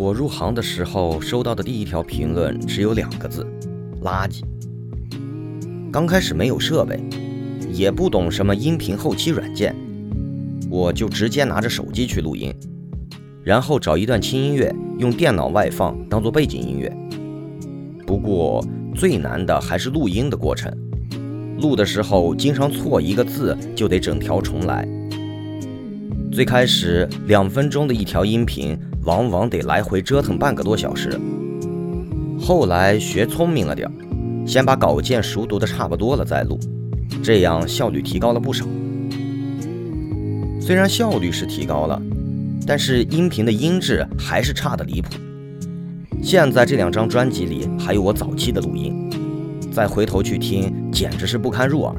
我入行的时候收到的第一条评论只有两个字：垃圾。刚开始没有设备，也不懂什么音频后期软件，我就直接拿着手机去录音，然后找一段轻音乐，用电脑外放当做背景音乐。不过最难的还是录音的过程，录的时候经常错一个字就得整条重来。最开始两分钟的一条音频，往往得来回折腾半个多小时。后来学聪明了点儿，先把稿件熟读的差不多了再录，这样效率提高了不少。虽然效率是提高了，但是音频的音质还是差的离谱。现在这两张专辑里还有我早期的录音，再回头去听，简直是不堪入耳。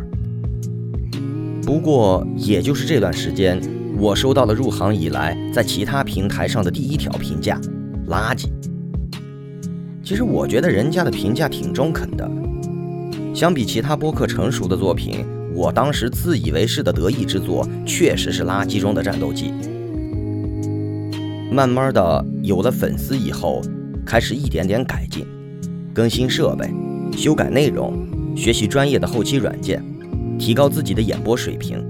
不过也就是这段时间。我收到了入行以来在其他平台上的第一条评价：垃圾。其实我觉得人家的评价挺中肯的。相比其他播客成熟的作品，我当时自以为是的得意之作确实是垃圾中的战斗机。慢慢的有了粉丝以后，开始一点点改进，更新设备，修改内容，学习专业的后期软件，提高自己的演播水平。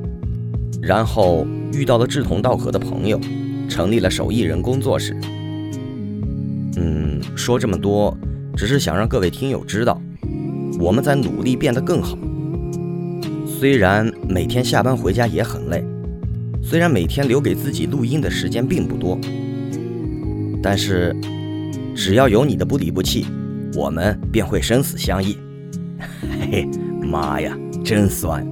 然后遇到了志同道合的朋友，成立了手艺人工作室。嗯，说这么多，只是想让各位听友知道，我们在努力变得更好。虽然每天下班回家也很累，虽然每天留给自己录音的时间并不多，但是只要有你的不离不弃，我们便会生死相依。嘿嘿，妈呀，真酸！